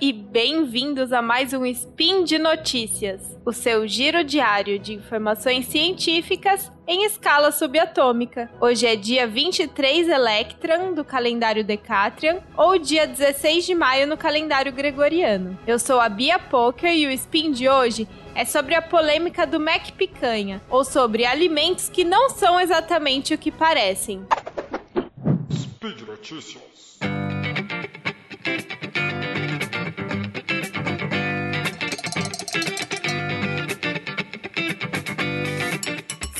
e bem-vindos a mais um Spin de Notícias, o seu giro diário de informações científicas em escala subatômica. Hoje é dia 23 Electran do calendário Decatrian ou dia 16 de maio no calendário gregoriano. Eu sou a Bia Poker e o Spin de hoje é sobre a polêmica do Mac Picanha, ou sobre alimentos que não são exatamente o que parecem. Speed Notícias.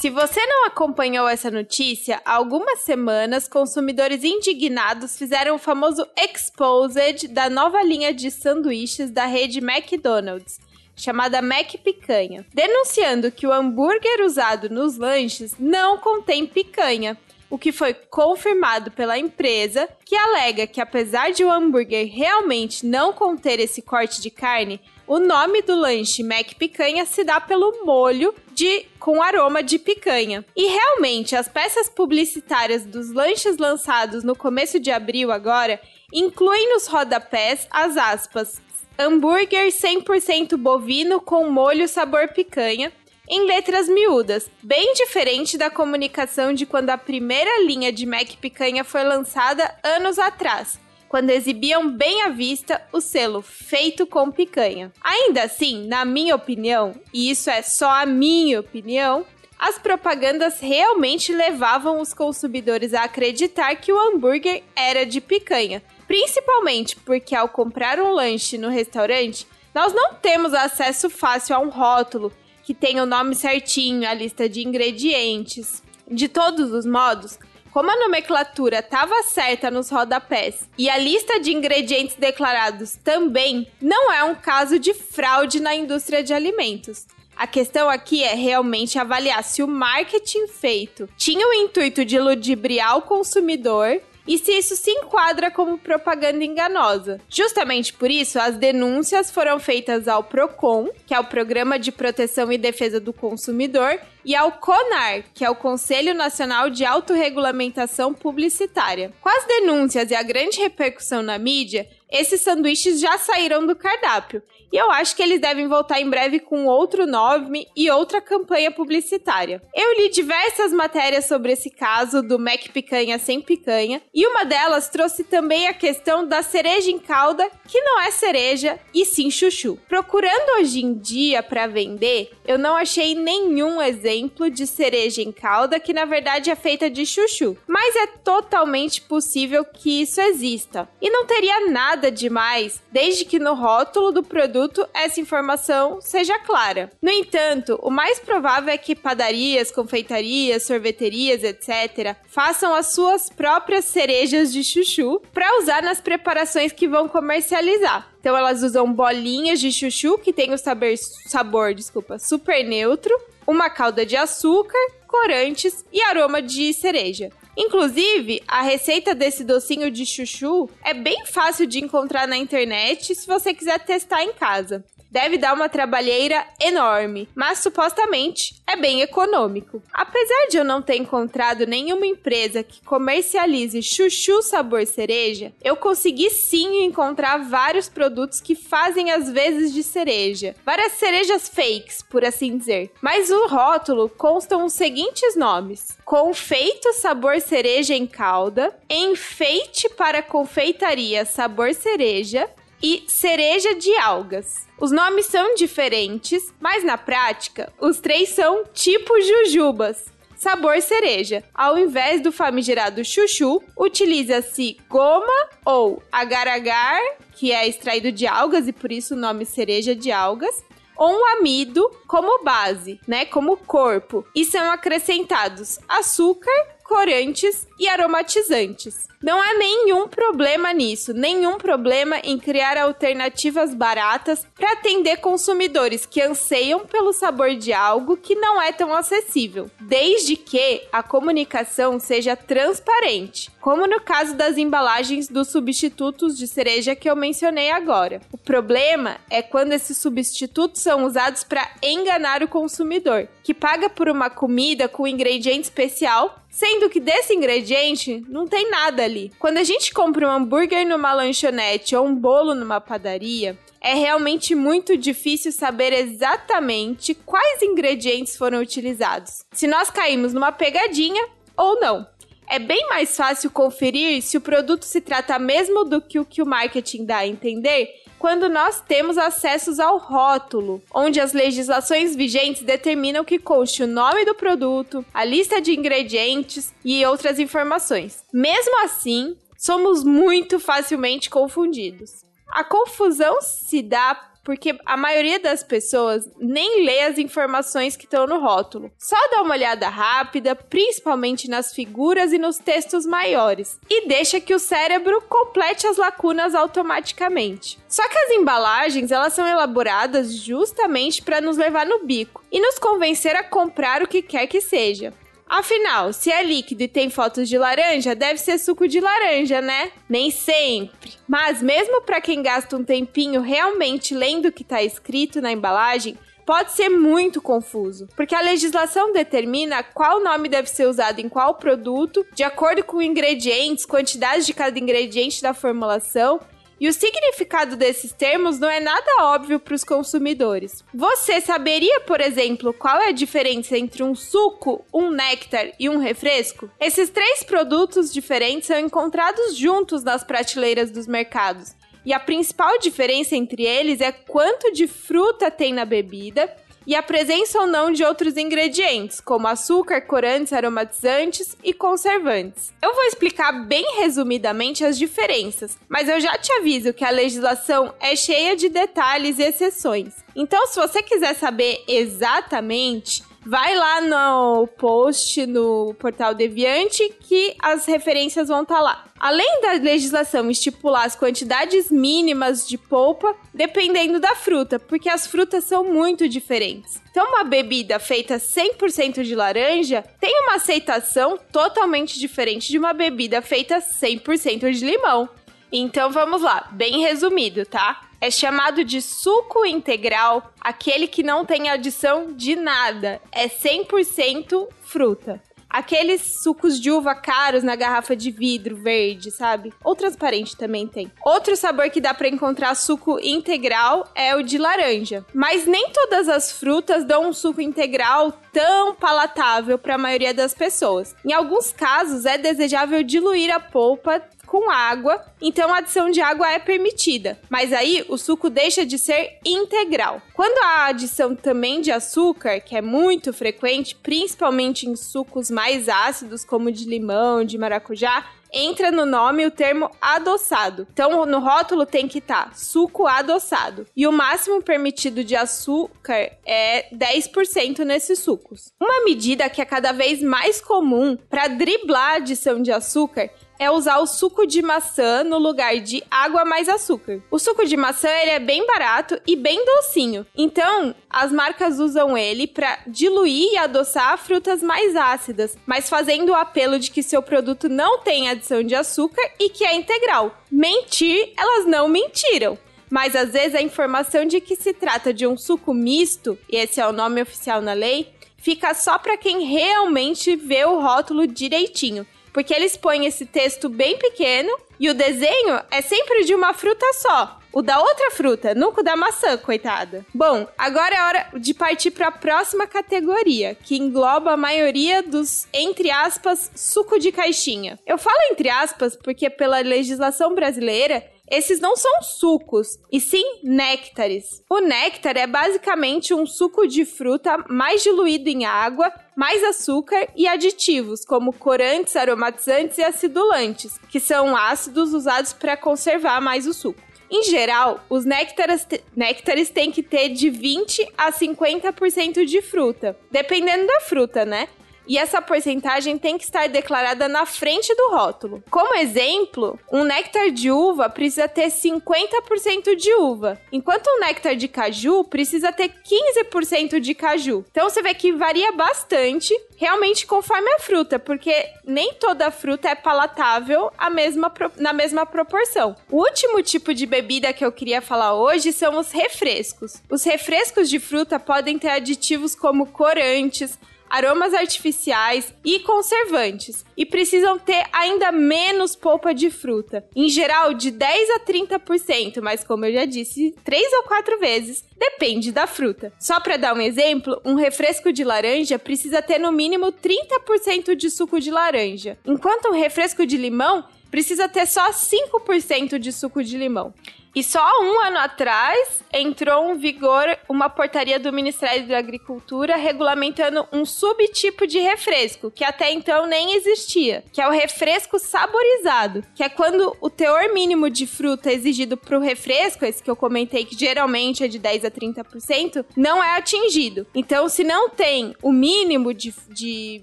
Se você não acompanhou essa notícia, há algumas semanas, consumidores indignados fizeram o famoso exposed da nova linha de sanduíches da rede McDonald's, chamada Mac Picanha, denunciando que o hambúrguer usado nos lanches não contém picanha, o que foi confirmado pela empresa, que alega que apesar de o hambúrguer realmente não conter esse corte de carne, o nome do lanche Mac Picanha se dá pelo molho de com aroma de picanha. E realmente, as peças publicitárias dos lanches lançados no começo de abril agora incluem nos rodapés as aspas hambúrguer 100% bovino com molho sabor picanha em letras miúdas, bem diferente da comunicação de quando a primeira linha de Mac Picanha foi lançada anos atrás quando exibiam bem à vista o selo feito com picanha. Ainda assim, na minha opinião, e isso é só a minha opinião, as propagandas realmente levavam os consumidores a acreditar que o hambúrguer era de picanha, principalmente porque ao comprar um lanche no restaurante, nós não temos acesso fácil a um rótulo que tem o nome certinho, a lista de ingredientes. De todos os modos, como a nomenclatura estava certa nos rodapés e a lista de ingredientes declarados também, não é um caso de fraude na indústria de alimentos. A questão aqui é realmente avaliar se o marketing feito tinha o intuito de ludibriar o consumidor e se isso se enquadra como propaganda enganosa. Justamente por isso, as denúncias foram feitas ao PROCON, que é o Programa de Proteção e Defesa do Consumidor, e ao CONAR, que é o Conselho Nacional de Autorregulamentação Publicitária. Com as denúncias e a grande repercussão na mídia, esses sanduíches já saíram do cardápio. E eu acho que eles devem voltar em breve com outro nome e outra campanha publicitária. Eu li diversas matérias sobre esse caso do Mac Picanha sem picanha, e uma delas trouxe também a questão da cereja em calda, que não é cereja e sim chuchu. Procurando hoje em dia para vender, eu não achei nenhum exemplo de cereja em calda que na verdade é feita de chuchu, mas é totalmente possível que isso exista. E não teria nada nada demais, desde que no rótulo do produto essa informação seja clara. No entanto, o mais provável é que padarias, confeitarias, sorveterias, etc., façam as suas próprias cerejas de chuchu para usar nas preparações que vão comercializar. Então elas usam bolinhas de chuchu que tem o sabor, sabor, desculpa, super neutro, uma calda de açúcar, corantes e aroma de cereja. Inclusive, a receita desse docinho de chuchu é bem fácil de encontrar na internet se você quiser testar em casa deve dar uma trabalheira enorme, mas supostamente é bem econômico. Apesar de eu não ter encontrado nenhuma empresa que comercialize chuchu sabor cereja, eu consegui sim encontrar vários produtos que fazem as vezes de cereja, várias cerejas fakes, por assim dizer. Mas o rótulo constam os seguintes nomes: confeito sabor cereja em calda, enfeite para confeitaria sabor cereja e cereja de algas. Os nomes são diferentes, mas na prática, os três são tipo jujubas. Sabor cereja. Ao invés do famigerado chuchu, utiliza-se goma ou agar-agar, que é extraído de algas e por isso o nome cereja de algas, ou um amido como base, né, como corpo, e são acrescentados açúcar, corantes e aromatizantes. Não há nenhum problema nisso, nenhum problema em criar alternativas baratas para atender consumidores que anseiam pelo sabor de algo que não é tão acessível, desde que a comunicação seja transparente, como no caso das embalagens dos substitutos de cereja que eu mencionei agora. O problema é quando esses substitutos são usados para enganar o consumidor, que paga por uma comida com ingrediente especial, sendo que desse ingrediente não tem nada ali. Quando a gente compra um hambúrguer numa lanchonete ou um bolo numa padaria, é realmente muito difícil saber exatamente quais ingredientes foram utilizados. Se nós caímos numa pegadinha ou não. É bem mais fácil conferir se o produto se trata mesmo do que o que o marketing dá a entender quando nós temos acessos ao rótulo, onde as legislações vigentes determinam que conste o nome do produto, a lista de ingredientes e outras informações. Mesmo assim, somos muito facilmente confundidos. A confusão se dá porque a maioria das pessoas nem lê as informações que estão no rótulo. Só dá uma olhada rápida, principalmente nas figuras e nos textos maiores, e deixa que o cérebro complete as lacunas automaticamente. Só que as embalagens, elas são elaboradas justamente para nos levar no bico e nos convencer a comprar o que quer que seja. Afinal, se é líquido e tem fotos de laranja, deve ser suco de laranja, né? Nem sempre. Mas mesmo para quem gasta um tempinho realmente lendo o que está escrito na embalagem, pode ser muito confuso, porque a legislação determina qual nome deve ser usado em qual produto, de acordo com ingredientes, quantidade de cada ingrediente da formulação e o significado desses termos não é nada óbvio para os consumidores. Você saberia, por exemplo, qual é a diferença entre um suco, um néctar e um refresco? Esses três produtos diferentes são encontrados juntos nas prateleiras dos mercados. E a principal diferença entre eles é quanto de fruta tem na bebida e a presença ou não de outros ingredientes, como açúcar, corantes, aromatizantes e conservantes. Eu vou explicar bem resumidamente as diferenças, mas eu já te aviso que a legislação é cheia de detalhes e exceções. Então, se você quiser saber exatamente, vai lá no post no portal Deviante que as referências vão estar tá lá. Além da legislação estipular as quantidades mínimas de polpa, dependendo da fruta, porque as frutas são muito diferentes. Então, uma bebida feita 100% de laranja tem uma aceitação totalmente diferente de uma bebida feita 100% de limão. Então, vamos lá, bem resumido, tá? É chamado de suco integral aquele que não tem adição de nada, é 100% fruta. Aqueles sucos de uva caros na garrafa de vidro verde, sabe? Ou transparente também tem. Outro sabor que dá para encontrar suco integral é o de laranja. Mas nem todas as frutas dão um suco integral tão palatável para a maioria das pessoas. Em alguns casos, é desejável diluir a polpa com água, então a adição de água é permitida, mas aí o suco deixa de ser integral. Quando há adição também de açúcar, que é muito frequente, principalmente em sucos mais ácidos, como de limão, de maracujá, entra no nome o termo adoçado. Então, no rótulo tem que estar tá, suco adoçado. E o máximo permitido de açúcar é 10% nesses sucos. Uma medida que é cada vez mais comum para driblar a adição de açúcar é usar o suco de maçã no lugar de água mais açúcar. O suco de maçã ele é bem barato e bem docinho. Então, as marcas usam ele para diluir e adoçar frutas mais ácidas, mas fazendo o apelo de que seu produto não tem adição de açúcar e que é integral. Mentir, elas não mentiram mas às vezes a informação de que se trata de um suco misto, e esse é o nome oficial na lei, fica só para quem realmente vê o rótulo direitinho porque eles põem esse texto bem pequeno e o desenho é sempre de uma fruta só. O da outra fruta, nunca o da maçã, coitada. Bom, agora é hora de partir para a próxima categoria, que engloba a maioria dos, entre aspas, suco de caixinha. Eu falo entre aspas porque, pela legislação brasileira, esses não são sucos, e sim néctares. O néctar é basicamente um suco de fruta mais diluído em água, mais açúcar e aditivos, como corantes, aromatizantes e acidulantes, que são ácidos usados para conservar mais o suco. Em geral, os néctares, néctares têm que ter de 20 a 50% de fruta, dependendo da fruta, né? E essa porcentagem tem que estar declarada na frente do rótulo. Como exemplo, um néctar de uva precisa ter 50% de uva, enquanto um néctar de caju precisa ter 15% de caju. Então você vê que varia bastante, realmente conforme a fruta, porque nem toda fruta é palatável mesma, na mesma proporção. O último tipo de bebida que eu queria falar hoje são os refrescos. Os refrescos de fruta podem ter aditivos como corantes, aromas artificiais e conservantes, e precisam ter ainda menos polpa de fruta, em geral de 10 a 30%, mas como eu já disse, três ou quatro vezes, depende da fruta. Só para dar um exemplo, um refresco de laranja precisa ter no mínimo 30% de suco de laranja, enquanto um refresco de limão precisa ter só 5% de suco de limão. E só um ano atrás entrou em vigor uma portaria do Ministério da Agricultura regulamentando um subtipo de refresco, que até então nem existia, que é o refresco saborizado, que é quando o teor mínimo de fruta exigido para o refresco, esse que eu comentei que geralmente é de 10 a 30%, não é atingido. Então, se não tem o mínimo de, de,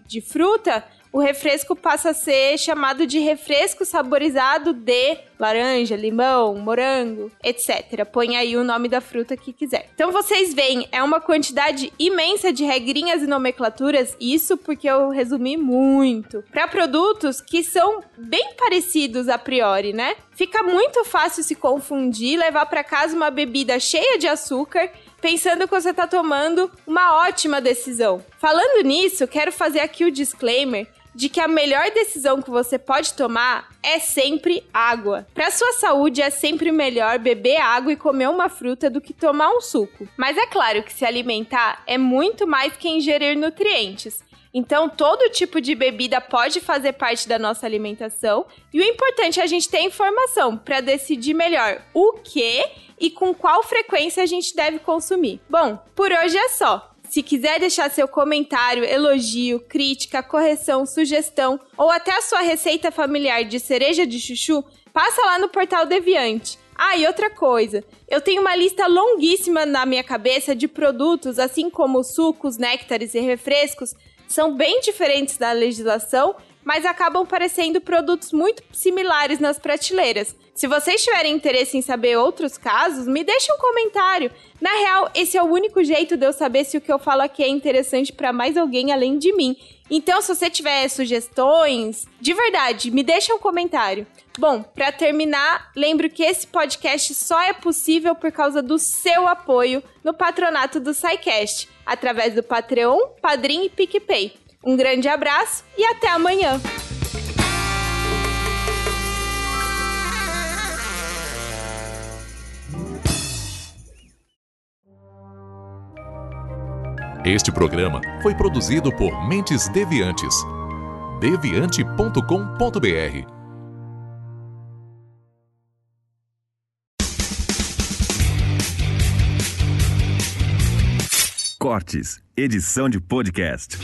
de fruta, o refresco passa a ser chamado de refresco saborizado de laranja, limão, morango, etc. Põe aí o nome da fruta que quiser. Então vocês veem, é uma quantidade imensa de regrinhas e nomenclaturas, isso porque eu resumi muito, para produtos que são bem parecidos a priori, né? Fica muito fácil se confundir, levar para casa uma bebida cheia de açúcar pensando que você está tomando uma ótima decisão. Falando nisso, quero fazer aqui o disclaimer de que a melhor decisão que você pode tomar é sempre água. Para sua saúde é sempre melhor beber água e comer uma fruta do que tomar um suco. Mas é claro que se alimentar é muito mais que ingerir nutrientes. Então, todo tipo de bebida pode fazer parte da nossa alimentação e o importante é a gente ter informação para decidir melhor o que e com qual frequência a gente deve consumir. Bom, por hoje é só. Se quiser deixar seu comentário, elogio, crítica, correção, sugestão ou até a sua receita familiar de cereja de chuchu, passa lá no portal Deviante. Ah, e outra coisa, eu tenho uma lista longuíssima na minha cabeça de produtos, assim como sucos, néctares e refrescos, são bem diferentes da legislação, mas acabam parecendo produtos muito similares nas prateleiras. Se vocês tiverem interesse em saber outros casos, me deixe um comentário. Na real, esse é o único jeito de eu saber se o que eu falo aqui é interessante para mais alguém além de mim. Então, se você tiver sugestões, de verdade, me deixa um comentário. Bom, para terminar, lembro que esse podcast só é possível por causa do seu apoio no patronato do SciCast, através do Patreon, Padrim e PicPay. Um grande abraço e até amanhã! Este programa foi produzido por Mentes Deviantes. deviante.com.br. Cortes, edição de podcast.